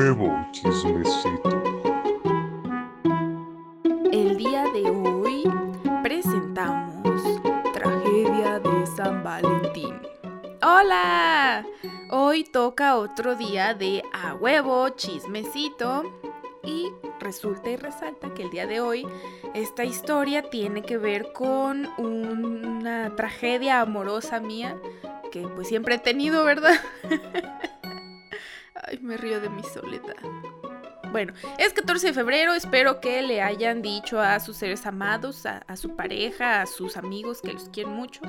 huevo, chismecito. El día de hoy presentamos Tragedia de San Valentín. ¡Hola! Hoy toca otro día de a huevo, chismecito. Y resulta y resalta que el día de hoy esta historia tiene que ver con una tragedia amorosa mía que pues siempre he tenido, ¿verdad? Ay, me río de mi soledad. Bueno, es 14 de febrero, espero que le hayan dicho a sus seres amados, a, a, su pareja, a sus amigos que los quieren mucho.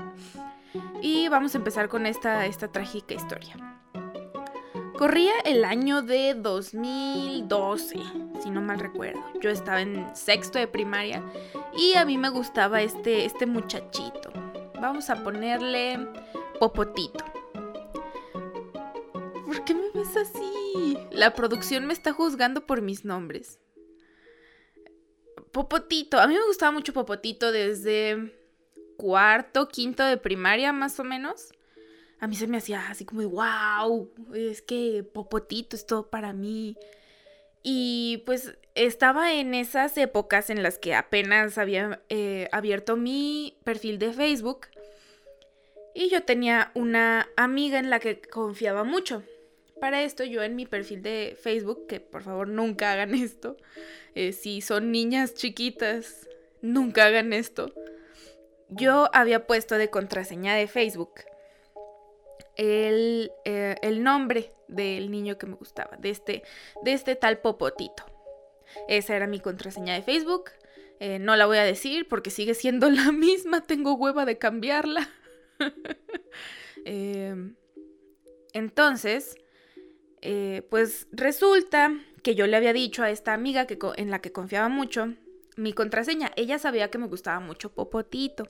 Y vamos a empezar con esta, esta trágica historia. Corría el año de 2012, si no mal recuerdo. Yo estaba en sexto de primaria y a mí me gustaba este, este muchachito. Vamos a ponerle Popotito. ¿Por qué me ves así? La producción me está juzgando por mis nombres. Popotito. A mí me gustaba mucho Popotito desde cuarto, quinto de primaria más o menos. A mí se me hacía así como wow, es que Popotito es todo para mí. Y pues estaba en esas épocas en las que apenas había eh, abierto mi perfil de Facebook. Y yo tenía una amiga en la que confiaba mucho. Para esto yo en mi perfil de Facebook, que por favor nunca hagan esto, eh, si son niñas chiquitas, nunca hagan esto. Yo había puesto de contraseña de Facebook el, eh, el, nombre del niño que me gustaba, de este, de este tal Popotito. Esa era mi contraseña de Facebook. Eh, no la voy a decir porque sigue siendo la misma, tengo hueva de cambiarla. eh, entonces, eh, pues resulta que yo le había dicho a esta amiga que, en la que confiaba mucho mi contraseña. Ella sabía que me gustaba mucho Popotito.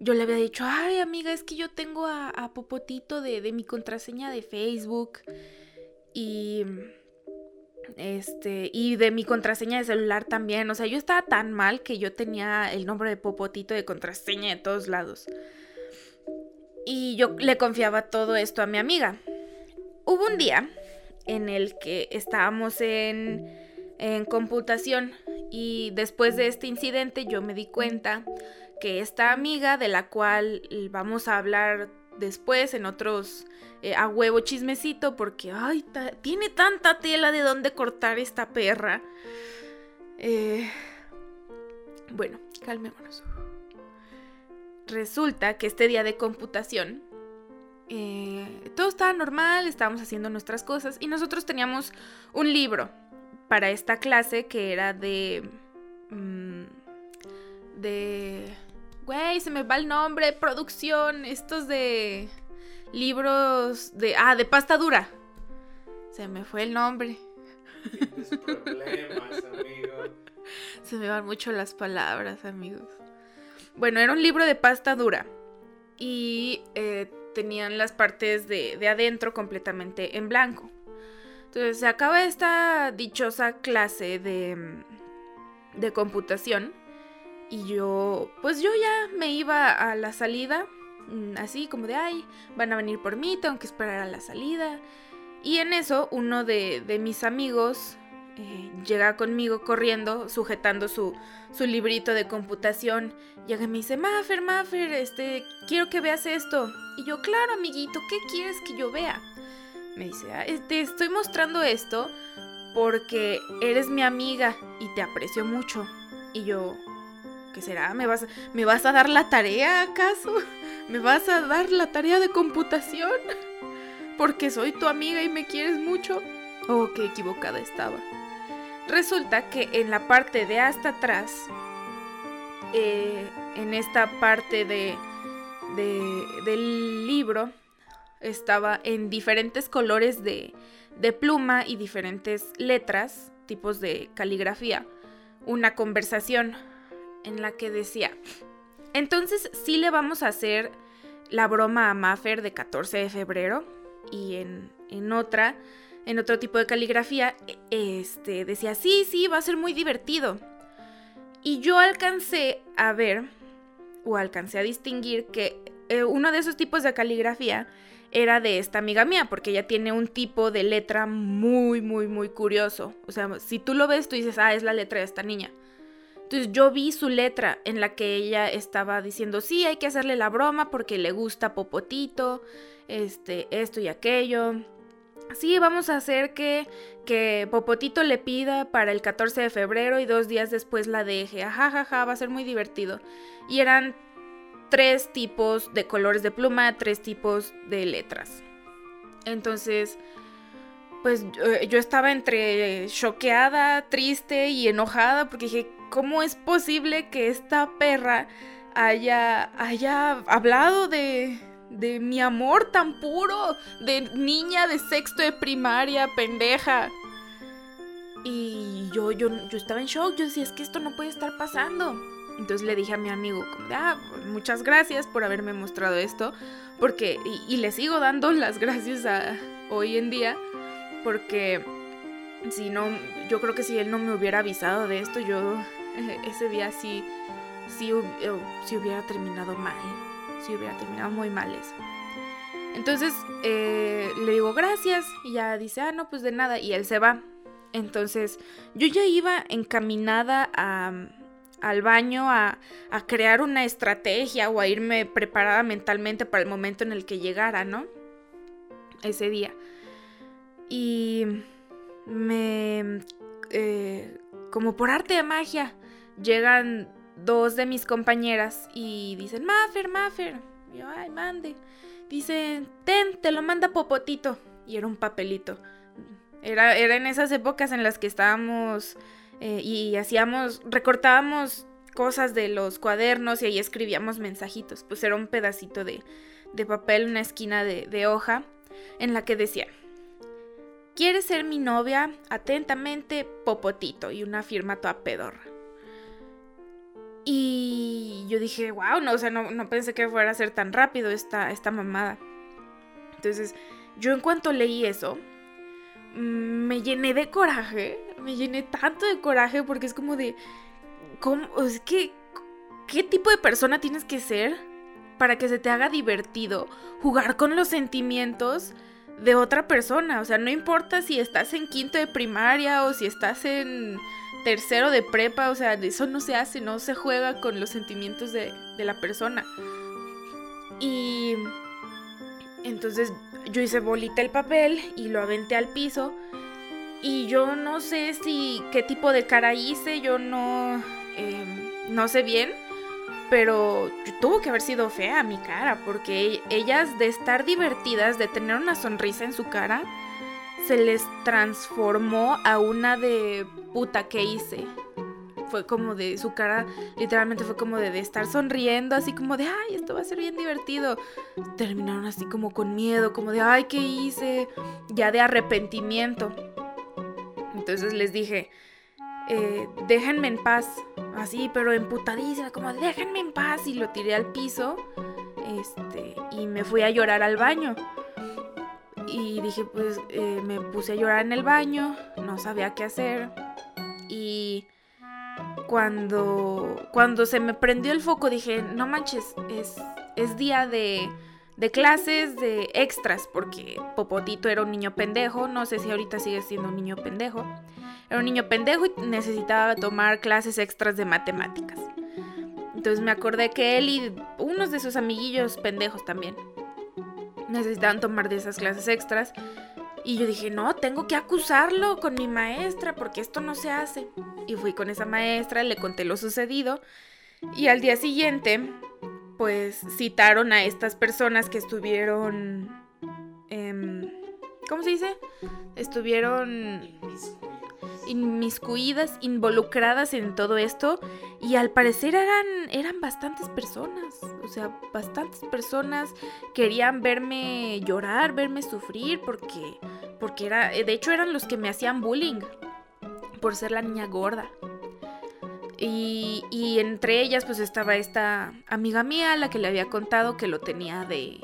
Yo le había dicho, ay amiga, es que yo tengo a, a Popotito de, de, mi contraseña de Facebook. Y. Este. Y de mi contraseña de celular también. O sea, yo estaba tan mal que yo tenía el nombre de Popotito de contraseña de todos lados. Y yo le confiaba todo esto a mi amiga. Un día en el que estábamos en, en computación y después de este incidente yo me di cuenta que esta amiga de la cual vamos a hablar después en otros eh, a huevo chismecito porque ay tiene tanta tela de dónde cortar esta perra. Eh, bueno calmémonos. Resulta que este día de computación eh, todo estaba normal estábamos haciendo nuestras cosas y nosotros teníamos un libro para esta clase que era de mmm, de Güey, se me va el nombre, producción, estos de libros de... Ah, de pasta dura. Se me fue el nombre. Tienes problemas, amigo. Se me van mucho las palabras, amigos. Bueno, era un libro de pasta dura. Y eh, tenían las partes de, de adentro completamente en blanco. Entonces se acaba esta dichosa clase de, de computación. Y yo, pues yo ya me iba a la salida, mm, así como de, ay, van a venir por mí, tengo que esperar a la salida. Y en eso uno de, de mis amigos eh, llega conmigo corriendo, sujetando su, su, librito de computación. Llega y me dice, Maffer, Maffer, este, quiero que veas esto. Y yo, claro, amiguito, ¿qué quieres que yo vea? Me dice, te estoy mostrando esto porque eres mi amiga y te aprecio mucho. Y yo, ¿Qué será? ¿Me vas, ¿Me vas a dar la tarea acaso? ¿Me vas a dar la tarea de computación? ¿Porque soy tu amiga y me quieres mucho? Oh, qué equivocada estaba. Resulta que en la parte de hasta atrás, eh, en esta parte de, de, del libro, estaba en diferentes colores de, de pluma y diferentes letras, tipos de caligrafía, una conversación en la que decía, entonces sí le vamos a hacer la broma a Maffer de 14 de febrero y en, en otra, en otro tipo de caligrafía, este, decía, sí, sí, va a ser muy divertido. Y yo alcancé a ver, o alcancé a distinguir que eh, uno de esos tipos de caligrafía era de esta amiga mía, porque ella tiene un tipo de letra muy, muy, muy curioso. O sea, si tú lo ves, tú dices, ah, es la letra de esta niña. Entonces yo vi su letra en la que ella estaba diciendo, sí, hay que hacerle la broma porque le gusta Popotito, este, esto y aquello. Sí, vamos a hacer que, que Popotito le pida para el 14 de febrero y dos días después la deje. Ajajaja, va a ser muy divertido. Y eran tres tipos de colores de pluma, tres tipos de letras. Entonces, pues yo estaba entre choqueada, triste y enojada porque dije, ¿cómo es posible que esta perra haya, haya hablado de, de mi amor tan puro, de niña de sexto de primaria, pendeja? Y yo, yo, yo estaba en shock, yo decía, es que esto no puede estar pasando. Entonces le dije a mi amigo, ah, muchas gracias por haberme mostrado esto, porque, y, le sigo dando las gracias a hoy en día, porque si no, yo creo que si él no me hubiera avisado de esto, yo ese día sí, sí, eh, sí hubiera terminado mal, sí hubiera terminado muy mal eso. Entonces eh, le digo gracias y ya dice, ah, no, pues de nada, y él se va. Entonces yo ya iba encaminada a al baño a, crear una estrategia o a irme preparada mentalmente para el momento en el que llegara, ¿no? Ese día. Y me... Eh, como por arte de magia, llegan dos de mis compañeras y dicen, Maffer, Maffer. Y yo, ay, mande. Dicen, ten, te lo manda Popotito. Y era un papelito. Era, era en esas épocas en las que estábamos eh, y hacíamos, recortábamos cosas de los cuadernos y ahí escribíamos mensajitos. Pues era un pedacito de, de papel, una esquina de, de hoja en la que decía, ¿quieres ser mi novia? Atentamente, Popotito. Y una firma toda pedorra. Y yo dije, wow, no, o sea, no, no, pensé que fuera a ser tan rápido esta, esta mamada. Entonces, yo en cuanto leí eso, mm, me llené de coraje me llené tanto de coraje porque es como de, ¿cómo? Es que, ¿qué tipo de persona tienes que ser para que se te haga divertido jugar con los sentimientos de otra persona? O sea, no importa si estás en quinto de primaria o si estás en tercero de prepa, o sea, eso no se hace, no se juega con los sentimientos de, la persona. Y entonces yo hice bolita el papel y lo aventé al piso y yo no sé si qué tipo de cara hice, yo no, em, no sé bien, pero tuvo que haber sido fea mi cara, porque ellas de estar divertidas, de tener una sonrisa en su cara, se les transformó a una de puta que hice. Fue como de su cara, literalmente fue como de, de estar sonriendo, así como de, ay, esto va a ser bien divertido. Terminaron así como con miedo, como de, ay, ¿qué hice? Ya de arrepentimiento. Entonces les dije, eh, déjenme en paz. Así, pero emputadísima, como déjenme en paz. Y lo tiré al piso. Este, y me fui a llorar al baño. Y dije, pues eh, me puse a llorar en el baño. No sabía qué hacer. Y cuando, cuando se me prendió el foco, dije, no manches, es, es día de de clases de extras, porque Popotito era un niño pendejo, no sé si ahorita sigue siendo un niño pendejo. Era un niño pendejo y necesitaba tomar clases extras de matemáticas. Entonces me acordé que él y unos de sus amiguillos pendejos también necesitaban tomar de esas clases extras. Y yo dije, no, tengo que acusarlo con mi maestra porque esto no se hace. Y fui con esa maestra, le conté lo sucedido. Y al día siguiente pues citaron a estas personas que estuvieron... Em, ¿Cómo se dice? Estuvieron involucradas en todo esto y al parecer eran, eran bastantes personas, o sea, bastantes personas querían verme llorar, verme sufrir porque, porque era, de hecho eran los que me hacían bullying por ser la niña gorda. Y, entre ellas pues estaba esta amiga mía, la que le había contado que lo tenía de,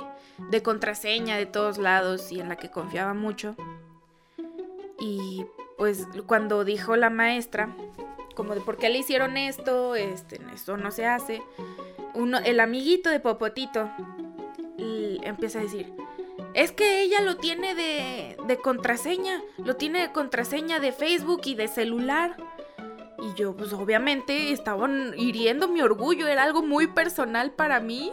de contraseña de todos lados y en la que confiaba mucho. Y pues cuando dijo la maestra, como de por qué le hicieron esto, este, esto no se hace, uno, el amiguito de Popotito empieza a decir, es que ella lo tiene de, de contraseña, lo tiene de contraseña de Facebook y de celular. Y yo, pues obviamente, estaban hiriendo mi orgullo, era algo muy personal para mí.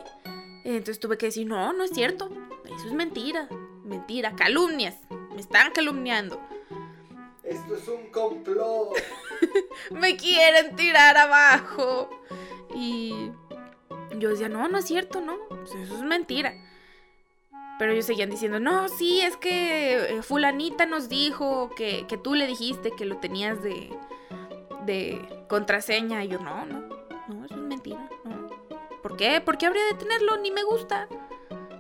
Entonces tuve que decir, no, no es cierto, eso es mentira, mentira, calumnias, me están calumniando. Esto es un complot. me quieren tirar abajo. Y yo decía, no, no es cierto, no, pues eso es mentira. Pero ellos seguían diciendo, no, sí, es que eh, fulanita nos dijo que, que tú le dijiste que lo tenías de, de contraseña. Y yo, no, no, no, eso es mentira, no. ¿Por qué? ¿Por qué habría de tenerlo? Ni me gusta.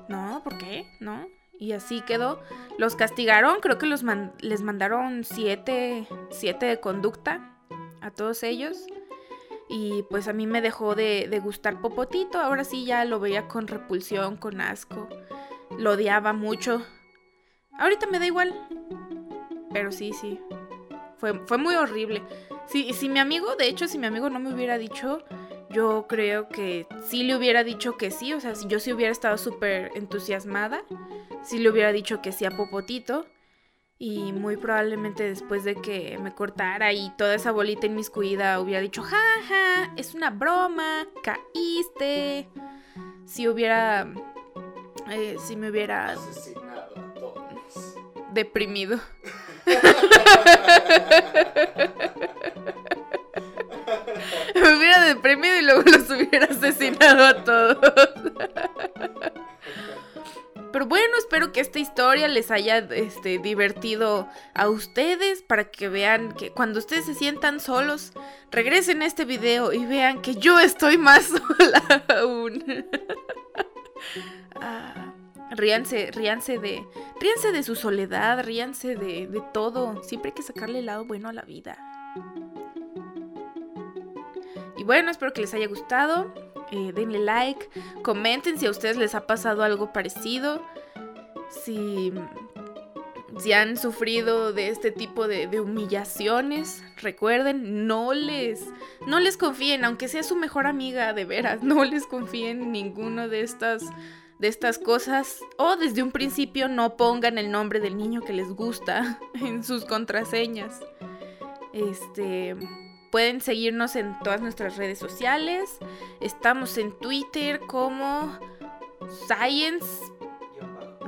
No, ¿por qué? No. Y así quedó. Los castigaron, creo que los les mandaron siete, siete de conducta a todos ellos. Y pues a mí me dejó de, gustar Popotito. Ahora sí ya lo veía con repulsión, con asco. Lo odiaba mucho. Ahorita me da igual. Pero sí, sí. Fue, fue muy horrible. Si, si mi amigo, de hecho, si mi amigo no me hubiera dicho, yo creo que sí le hubiera dicho que sí. O sea, yo sí hubiera estado súper entusiasmada, sí le hubiera dicho que sí a Popotito. Y muy probablemente después de que me cortara y toda esa bolita inmiscuida hubiera dicho, jaja, es una broma, caíste. Si hubiera... Eh, si me hubiera... Asesinado a todos. Deprimido. les haya este, divertido a ustedes para que vean que cuando ustedes se sientan solos, regresen a este video y vean que yo estoy más sola aún. ah, ríanse, ríanse de, ríanse de su soledad, ríanse de, de todo. Siempre hay que sacarle el lado bueno a la vida. Y bueno, espero que les haya gustado. Eh, denle like, comenten si a ustedes les ha pasado algo parecido. Si, han sufrido de este tipo de, humillaciones, recuerden, no les, no les confíen, aunque sea su mejor amiga, de veras, no les confíen en ninguno de estas, de estas cosas. O desde un principio no pongan el nombre del niño que les gusta en sus contraseñas. Este pueden seguirnos en todas nuestras redes sociales. Estamos en Twitter como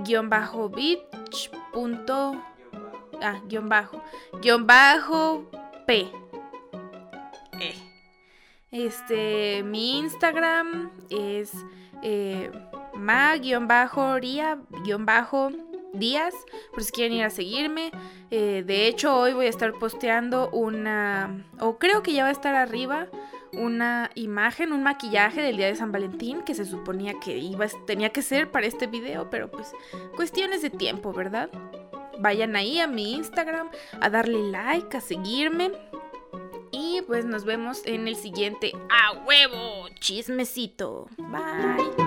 science-beach. Ah, guion bajo. Guión bajo P. E. Este, mi Instagram es eh, ma-ria-bajo días, por si quieren ir a seguirme. Eh, de hecho, hoy voy a estar posteando una, o creo que ya va a estar arriba, una imagen, un maquillaje del día de San Valentín que se suponía que iba, tenía que ser para este video, pero pues cuestiones de tiempo, ¿verdad? Vayan ahí a mi Instagram a darle like, a seguirme. Y pues nos vemos en el siguiente a huevo chismecito. Bye.